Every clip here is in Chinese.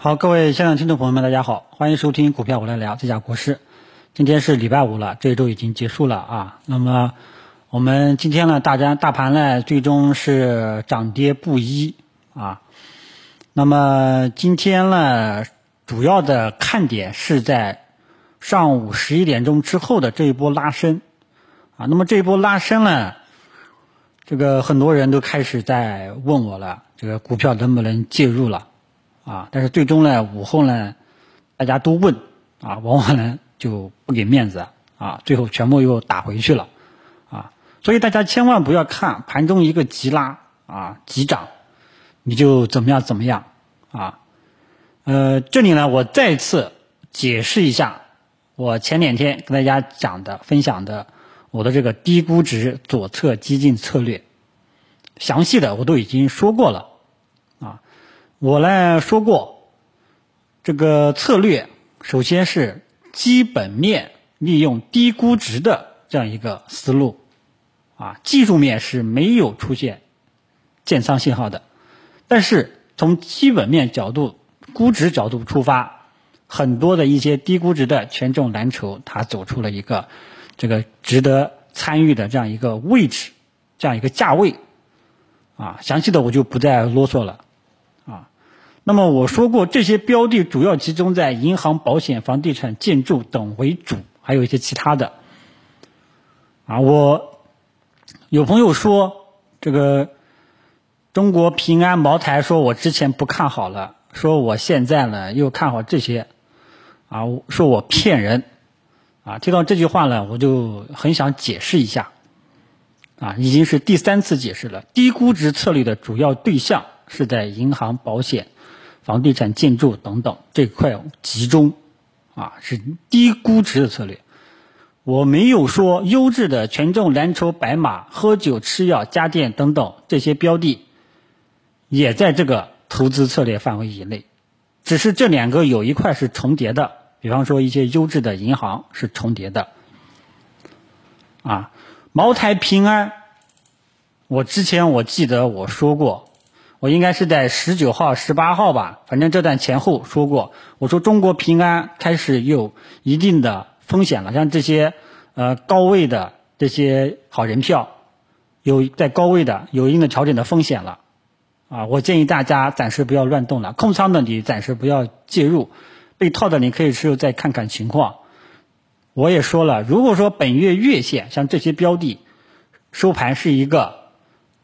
好，各位现场听众朋友们，大家好，欢迎收听股票我来聊，这家国师。今天是礼拜五了，这一周已经结束了啊。那么我们今天呢，大家大盘呢最终是涨跌不一啊。那么今天呢，主要的看点是在上午十一点钟之后的这一波拉升啊。那么这一波拉升呢，这个很多人都开始在问我了，这个股票能不能介入了？啊，但是最终呢，午后呢，大家都问，啊，往往呢就不给面子，啊，最后全部又打回去了，啊，所以大家千万不要看盘中一个急拉，啊，急涨，你就怎么样怎么样，啊，呃，这里呢，我再次解释一下，我前两天跟大家讲的、分享的我的这个低估值左侧激进策略，详细的我都已经说过了。我呢说过，这个策略首先是基本面利用低估值的这样一个思路，啊，技术面是没有出现建仓信号的，但是从基本面角度、估值角度出发，很多的一些低估值的权重蓝筹，它走出了一个这个值得参与的这样一个位置，这样一个价位，啊，详细的我就不再啰嗦了。那么我说过，这些标的主要集中在银行、保险、房地产、建筑等为主，还有一些其他的。啊，我有朋友说这个中国平安、茅台，说我之前不看好了，说我现在呢又看好这些，啊，说我骗人，啊，听到这句话呢，我就很想解释一下，啊，已经是第三次解释了，低估值策略的主要对象是在银行、保险。房地产、建筑等等这块集中，啊，是低估值的策略。我没有说优质的权重蓝筹、白马、喝酒、吃药、家电等等这些标的，也在这个投资策略范围以内。只是这两个有一块是重叠的，比方说一些优质的银行是重叠的。啊，茅台、平安，我之前我记得我说过。我应该是在十九号、十八号吧，反正这段前后说过。我说中国平安开始有一定的风险了，像这些呃高位的这些好人票，有在高位的有一定的调整的风险了，啊，我建议大家暂时不要乱动了，空仓的你暂时不要介入，被套的你可以持有再看看情况。我也说了，如果说本月月线像这些标的收盘是一个。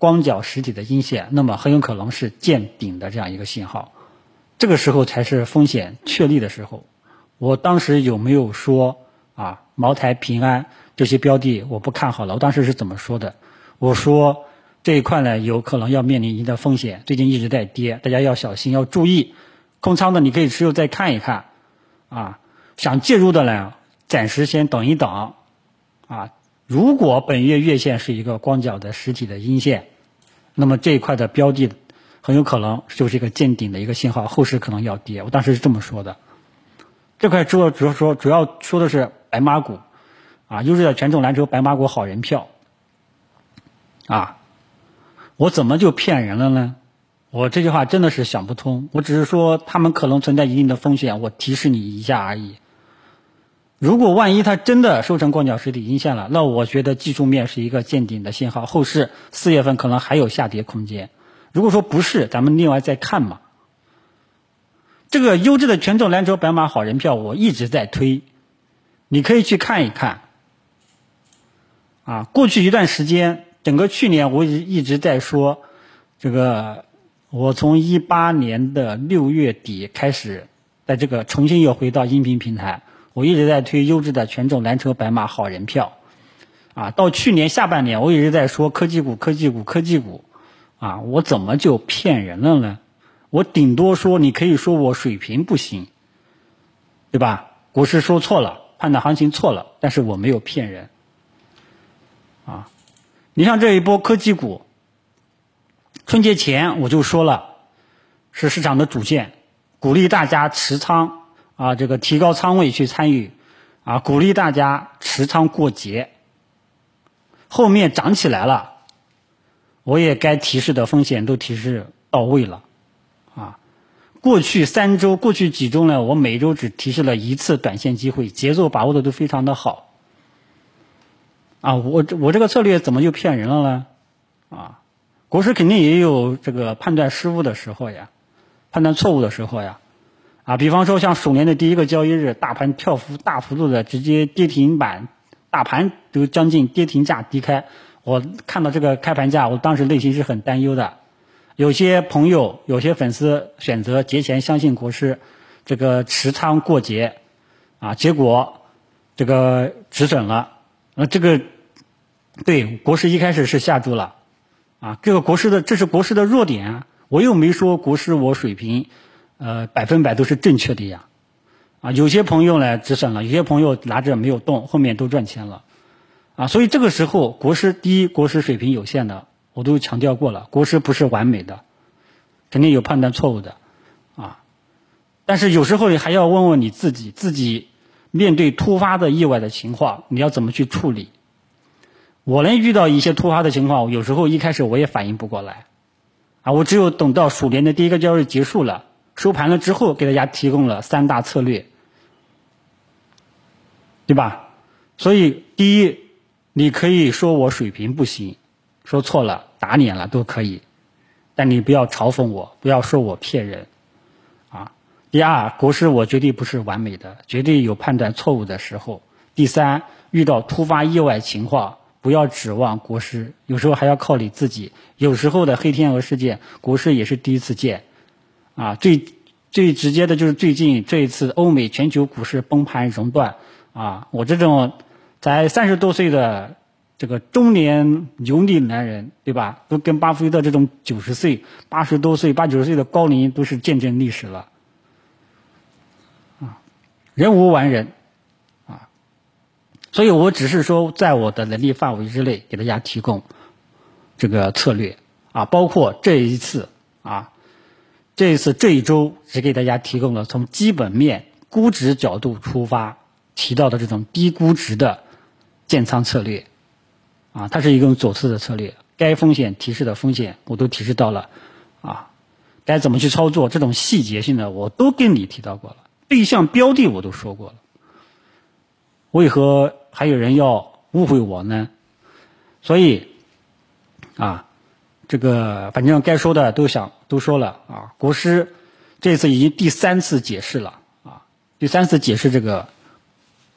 光脚实体的阴线，那么很有可能是见顶的这样一个信号，这个时候才是风险确立的时候。我当时有没有说啊，茅台、平安这些标的我不看好了？我当时是怎么说的？我说这一块呢，有可能要面临一定的风险，最近一直在跌，大家要小心，要注意。空仓的你可以持有再看一看，啊，想介入的呢，暂时先等一等，啊，如果本月月线是一个光脚的实体的阴线。那么这一块的标的很有可能就是一个见顶的一个信号，后市可能要跌。我当时是这么说的。这块主要主要说主要说的是白马股，啊，优质的权重蓝筹白马股好人票，啊，我怎么就骗人了呢？我这句话真的是想不通。我只是说他们可能存在一定的风险，我提示你一下而已。如果万一它真的收成光脚实体阴线了，那我觉得技术面是一个见顶的信号，后市四月份可能还有下跌空间。如果说不是，咱们另外再看嘛。这个优质的权重蓝筹白马好人票，我一直在推，你可以去看一看。啊，过去一段时间，整个去年我一一直在说，这个我从一八年的六月底开始，在这个重新又回到音频平台。我一直在推优质的权重蓝筹白马好人票，啊，到去年下半年我一直在说科技股、科技股、科技股，啊，我怎么就骗人了呢？我顶多说你可以说我水平不行，对吧？股市说错了，判断行情错了，但是我没有骗人，啊，你像这一波科技股，春节前我就说了，是市场的主线，鼓励大家持仓。啊，这个提高仓位去参与，啊，鼓励大家持仓过节。后面涨起来了，我也该提示的风险都提示到位了，啊，过去三周、过去几周呢，我每周只提示了一次短线机会，节奏把握的都非常的好。啊，我我这个策略怎么就骗人了呢？啊，国师肯定也有这个判断失误的时候呀，判断错误的时候呀。啊，比方说像鼠年的第一个交易日，大盘跳幅大幅度的直接跌停板，大盘都将近跌停价低开。我看到这个开盘价，我当时内心是很担忧的。有些朋友、有些粉丝选择节前相信国师，这个持仓过节，啊，结果这个止损了。那这个对国师一开始是下注了，啊，这个国师的这是国师的弱点。我又没说国师我水平，呃，百分百都是正确的呀。啊，有些朋友呢止损了，有些朋友拿着没有动，后面都赚钱了。啊，所以这个时候，国师第一，国师水平有限的，我都强调过了，国师不是完美的，肯定有判断错误的，啊，但是有时候你还要问问你自己，自己面对突发的意外的情况，你要怎么去处理？我能遇到一些突发的情况，有时候一开始我也反应不过来，啊，我只有等到鼠年的第一个交易结束了，收盘了之后，给大家提供了三大策略，对吧？所以第一。你可以说我水平不行，说错了打脸了都可以，但你不要嘲讽我，不要说我骗人，啊。第二，国师我绝对不是完美的，绝对有判断错误的时候。第三，遇到突发意外情况，不要指望国师，有时候还要靠你自己。有时候的黑天鹅事件，国师也是第一次见，啊，最最直接的就是最近这一次欧美全球股市崩盘熔断，啊，我这种。才三十多岁的这个中年油腻男人，对吧？都跟巴菲特这种九十岁、八十多岁、八九十岁的高龄都是见证历史了。啊，人无完人，啊，所以我只是说，在我的能力范围之内，给大家提供这个策略啊，包括这一次啊，这一次这一周只给大家提供了从基本面、估值角度出发提到的这种低估值的。建仓策略，啊，它是一种左侧的策略，该风险提示的风险我都提示到了，啊，该怎么去操作这种细节性的我都跟你提到过了，对象标的我都说过了，为何还有人要误会我呢？所以，啊，这个反正该说的都想都说了啊，国师这次已经第三次解释了啊，第三次解释这个。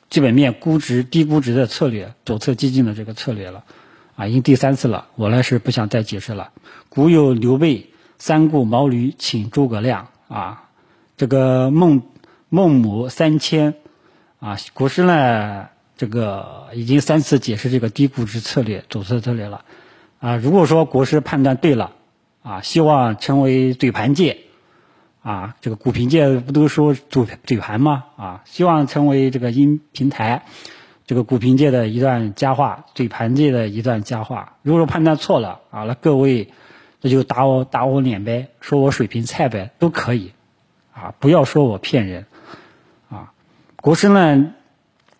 基本面估值低估值的策略，左侧激进的这个策略了，啊，已经第三次了。我呢是不想再解释了。古有刘备三顾茅庐请诸葛亮，啊，这个孟孟母三迁，啊，国师呢这个已经三次解释这个低估值策略左侧策略了，啊，如果说国师判断对了，啊，希望成为嘴盘界。啊，这个股评界不都说嘴嘴盘吗？啊，希望成为这个音平台，这个股评界的一段佳话，嘴盘界的一段佳话。如果说判断错了啊，那各位那就打我打我脸呗，说我水平菜呗，都可以，啊，不要说我骗人，啊，国师呢，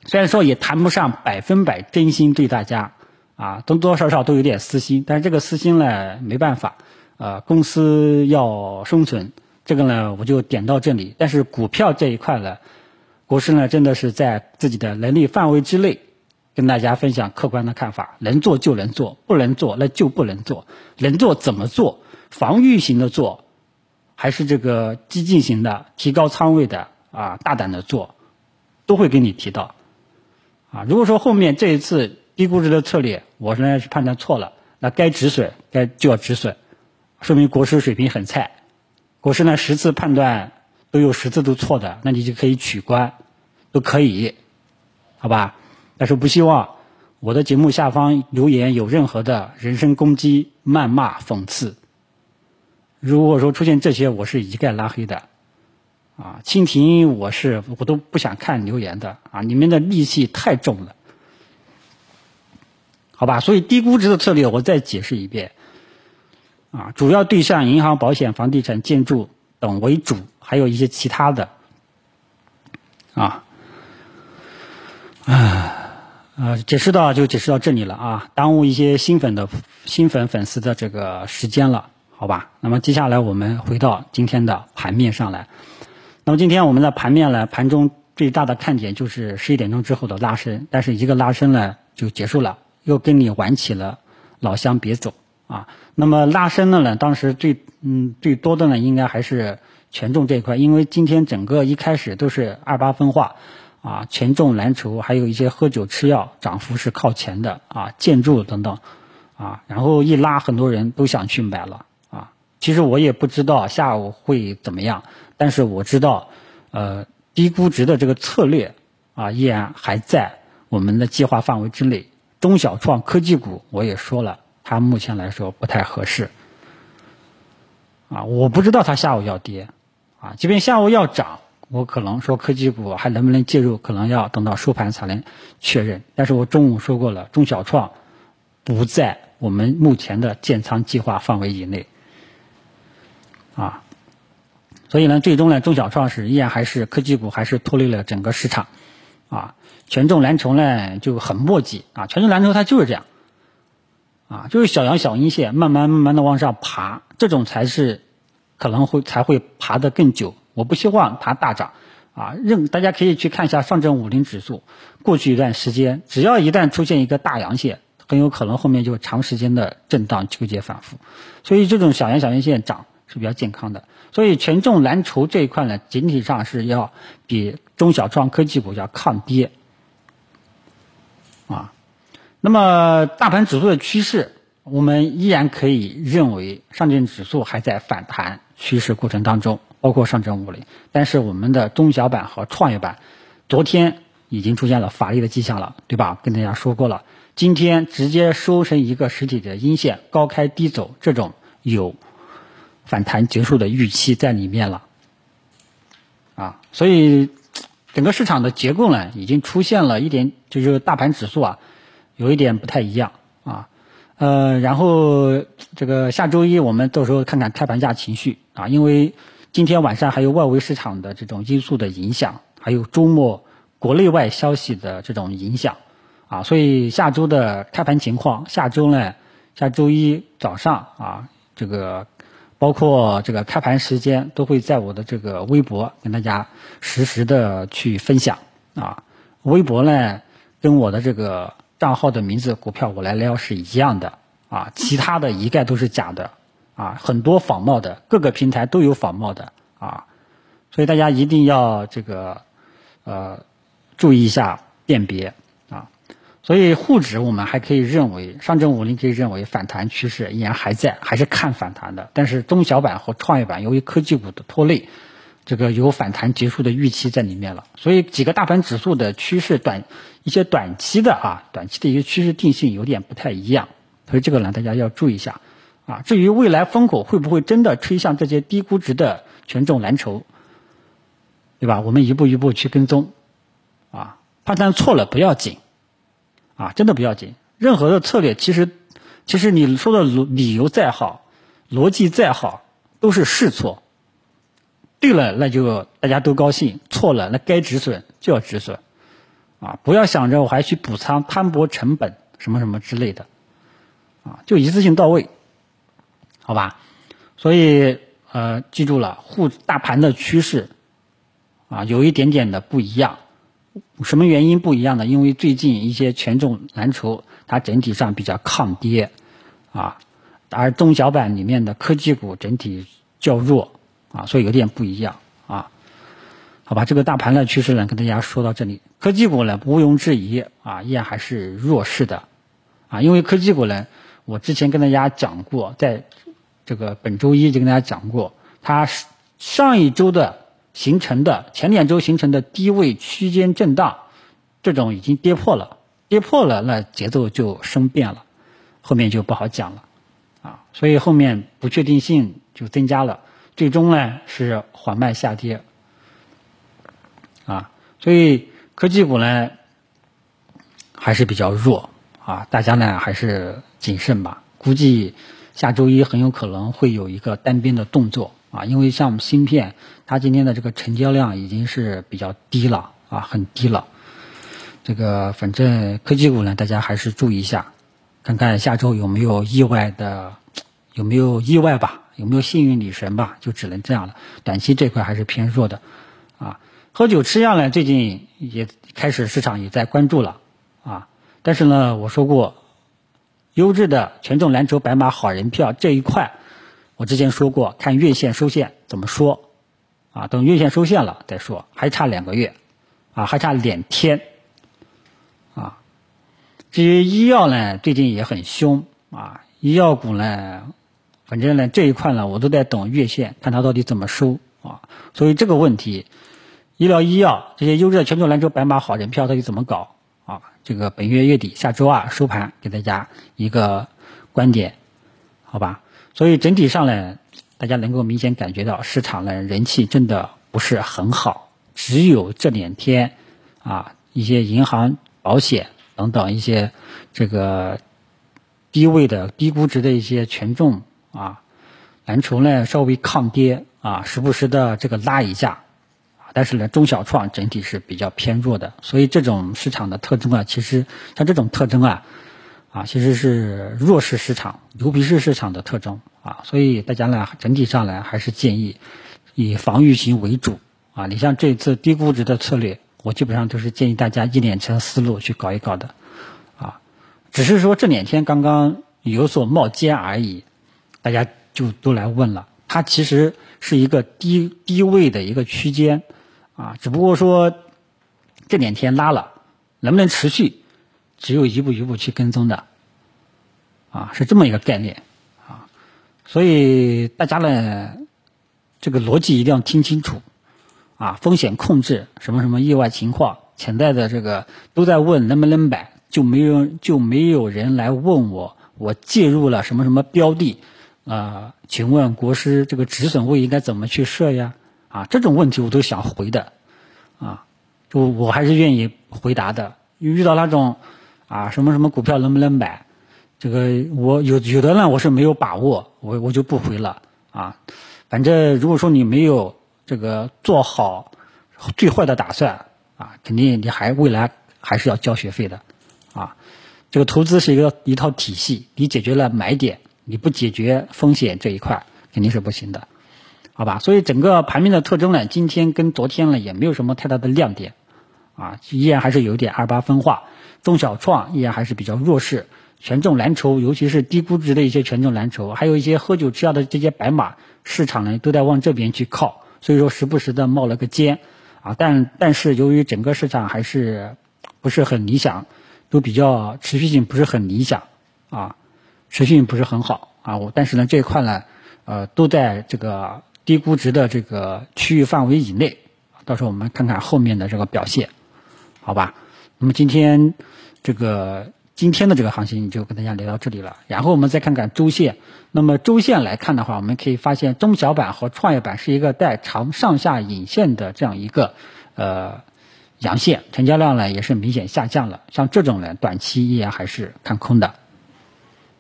虽然说也谈不上百分百真心对大家，啊，多多少少都有点私心，但是这个私心呢，没办法，呃，公司要生存。这个呢，我就点到这里。但是股票这一块呢，国师呢真的是在自己的能力范围之内，跟大家分享客观的看法。能做就能做，不能做那就不能做。能做怎么做？防御型的做，还是这个激进型的、提高仓位的啊？大胆的做，都会给你提到。啊，如果说后面这一次低估值的策略，我呢是判断错了，那该止损该就要止损，说明国师水平很菜。我是呢十次判断都有十次都错的，那你就可以取关，都可以，好吧？但是不希望我的节目下方留言有任何的人身攻击、谩骂、讽刺。如果说出现这些，我是一概拉黑的。啊，蜻蜓我是我都不想看留言的啊，你们的戾气太重了，好吧？所以低估值的策略我再解释一遍。啊，主要对象银行、保险、房地产、建筑等为主，还有一些其他的。啊，啊，呃，解释到就解释到这里了啊，耽误一些新粉的新粉粉丝的这个时间了。好吧？那么接下来我们回到今天的盘面上来。那么今天我们的盘面呢，盘中最大的看点就是十一点钟之后的拉升，但是一个拉升呢就结束了，又跟你玩起了老乡别走啊。那么拉升的呢，当时最嗯最多的呢，应该还是权重这一块，因为今天整个一开始都是二八分化啊，权重蓝筹还有一些喝酒吃药涨幅是靠前的啊，建筑等等啊，然后一拉，很多人都想去买了啊。其实我也不知道下午会怎么样。但是我知道，呃，低估值的这个策略啊，依然还在我们的计划范围之内。中小创科技股我也说了，它目前来说不太合适。啊，我不知道它下午要跌，啊，即便下午要涨，我可能说科技股还能不能介入，可能要等到收盘才能确认。但是我中午说过了，中小创不在我们目前的建仓计划范围以内。啊。所以呢，最终呢，中小创是依然还是科技股，还是拖累了整个市场，啊，权重蓝筹呢就很墨迹啊，权重蓝筹它就是这样，啊，就是小阳小阴线，慢慢慢慢的往上爬，这种才是可能会才会爬得更久。我不希望它大涨，啊，任大家可以去看一下上证五零指数，过去一段时间，只要一旦出现一个大阳线，很有可能后面就长时间的震荡纠结反复，所以这种小阳小阴线涨是比较健康的。所以权重蓝筹这一块呢，整体上是要比中小创科技股要抗跌，那么大盘指数的趋势，我们依然可以认为上证指数还在反弹趋势过程当中，包括上证五零，但是我们的中小板和创业板，昨天已经出现了乏力的迹象了，对吧？跟大家说过了，今天直接收成一个实体的阴线，高开低走，这种有。反弹结束的预期在里面了，啊，所以整个市场的结构呢，已经出现了一点，就是大盘指数啊，有一点不太一样啊，呃，然后这个下周一我们到时候看看开盘价情绪啊，因为今天晚上还有外围市场的这种因素的影响，还有周末国内外消息的这种影响啊，所以下周的开盘情况，下周呢，下周一早上啊，这个。包括这个开盘时间都会在我的这个微博跟大家实时的去分享啊。微博呢跟我的这个账号的名字“股票我来撩”是一样的啊，其他的一概都是假的啊，很多仿冒的，各个平台都有仿冒的啊，所以大家一定要这个呃注意一下辨别啊。所以沪指我们还可以认为，上证五零可以认为反弹趋势依然还在，还是看反弹的。但是中小板和创业板由于科技股的拖累，这个有反弹结束的预期在里面了。所以几个大盘指数的趋势短一些短期的啊，短期的一个趋势定性有点不太一样。所以这个呢，大家要注意一下啊。至于未来风口会不会真的吹向这些低估值的权重蓝筹，对吧？我们一步一步去跟踪啊，判断错了不要紧。啊，真的不要紧。任何的策略，其实，其实你说的理理由再好，逻辑再好，都是试错。对了，那就大家都高兴；错了，那该止损就要止损。啊，不要想着我还去补仓、摊薄成本什么什么之类的。啊，就一次性到位，好吧？所以，呃，记住了，沪大盘的趋势，啊，有一点点的不一样。什么原因不一样呢？因为最近一些权重蓝筹它整体上比较抗跌，啊，而中小板里面的科技股整体较弱，啊，所以有点不一样，啊，好吧，这个大盘的趋势呢，跟大家说到这里，科技股呢毋庸置疑啊，依然还是弱势的，啊，因为科技股呢，我之前跟大家讲过，在这个本周一就跟大家讲过，它上一周的。形成的前两周形成的低位区间震荡，这种已经跌破了，跌破了，那节奏就生变了，后面就不好讲了，啊，所以后面不确定性就增加了，最终呢是缓慢下跌，啊，所以科技股呢还是比较弱，啊，大家呢还是谨慎吧，估计下周一很有可能会有一个单边的动作。啊，因为像我们芯片，它今天的这个成交量已经是比较低了啊，很低了。这个反正科技股呢，大家还是注意一下，看看下周有没有意外的，有没有意外吧？有没有幸运女神吧，就只能这样了。短期这块还是偏弱的，啊，喝酒吃药呢，最近也开始市场也在关注了，啊，但是呢，我说过，优质的权重蓝筹白马好人票这一块，我之前说过，看月线收线怎么说，啊，等月线收线了再说，还差两个月，啊，还差两天，啊，至于医药呢，最近也很凶，啊，医药股呢。反正呢，这一块呢，我都在等月线，看它到底怎么收啊。所以这个问题，医疗医药这些优质的权重蓝筹白马好人票到底怎么搞啊？这个本月月底下周二收盘给大家一个观点，好吧？所以整体上呢，大家能够明显感觉到市场呢人气真的不是很好，只有这两天啊，一些银行、保险等等一些这个低位的低估值的一些权重。啊，蓝筹呢稍微抗跌啊，时不时的这个拉一下，啊，但是呢中小创整体是比较偏弱的，所以这种市场的特征啊，其实像这种特征啊，啊其实是弱势市场、牛皮市市场的特征啊，所以大家呢整体上来还是建议以防御型为主啊。你像这次低估值的策略，我基本上都是建议大家一连成思路去搞一搞的啊，只是说这两天刚刚有所冒尖而已。大家就都来问了，它其实是一个低低位的一个区间，啊，只不过说这两天拉了，能不能持续，只有一步一步去跟踪的，啊，是这么一个概念，啊，所以大家呢，这个逻辑一定要听清楚，啊，风险控制，什么什么意外情况，潜在的这个都在问能不能买，就没有就没有人来问我，我介入了什么什么标的。啊，请问国师，这个止损位应该怎么去设呀？啊，这种问题我都想回的，啊，就我还是愿意回答的。遇到那种啊，什么什么股票能不能买？这个我有有的呢，我是没有把握，我我就不回了啊。反正如果说你没有这个做好最坏的打算啊，肯定你还未来还是要交学费的啊。这个投资是一个一套体系，你解决了买点。你不解决风险这一块肯定是不行的，好吧？所以整个盘面的特征呢，今天跟昨天呢也没有什么太大的亮点，啊，依然还是有一点二八分化，中小创依然还是比较弱势，权重蓝筹，尤其是低估值的一些权重蓝筹，还有一些喝酒吃药的这些白马，市场呢都在往这边去靠，所以说时不时的冒了个尖，啊，但但是由于整个市场还是不是很理想，都比较持续性不是很理想，啊。持续性不是很好啊，我但是呢这一块呢，呃，都在这个低估值的这个区域范围以内，到时候我们看看后面的这个表现，好吧？那么今天这个今天的这个行情就跟大家聊到这里了，然后我们再看看周线。那么周线来看的话，我们可以发现中小板和创业板是一个带长上下影线的这样一个呃阳线，成交量呢也是明显下降了。像这种呢，短期依然还是看空的。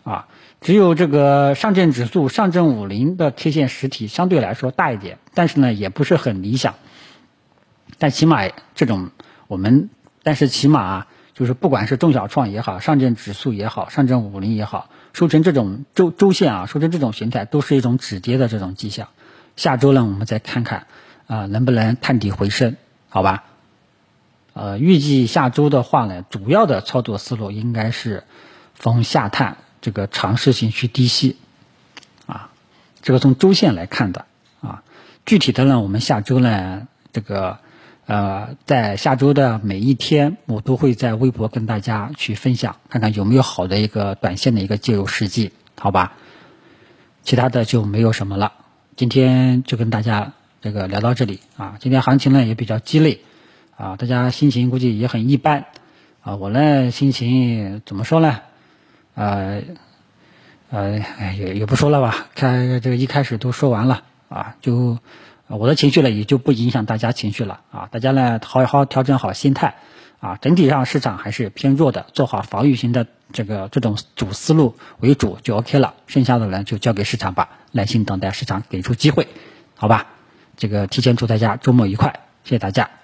啊，只有这个上证指数、上证五零的 K 线实体相对来说大一点，但是呢也不是很理想。但起码这种我们，但是起码啊，就是不管是中小创也好，上证指数也好，上证五零也好，收成这种周周线啊，收成这种形态，都是一种止跌的这种迹象。下周呢，我们再看看啊，能不能探底回升？好吧？呃，预计下周的话呢，主要的操作思路应该是逢下探。这个尝试性去低吸，啊，这个从周线来看的，啊，具体的呢，我们下周呢，这个呃，在下周的每一天，我都会在微博跟大家去分享，看看有没有好的一个短线的一个介入时机，好吧？其他的就没有什么了，今天就跟大家这个聊到这里啊。今天行情呢也比较鸡肋，啊，大家心情估计也很一般，啊，我呢心情怎么说呢？呃，呃，也也不说了吧，开这个一开始都说完了啊，就我的情绪呢也就不影响大家情绪了啊，大家呢好好调整好心态啊，整体上市场还是偏弱的，做好防御型的这个这种主思路为主就 OK 了，剩下的呢就交给市场吧，耐心等待市场给出机会，好吧？这个提前祝大家周末愉快，谢谢大家。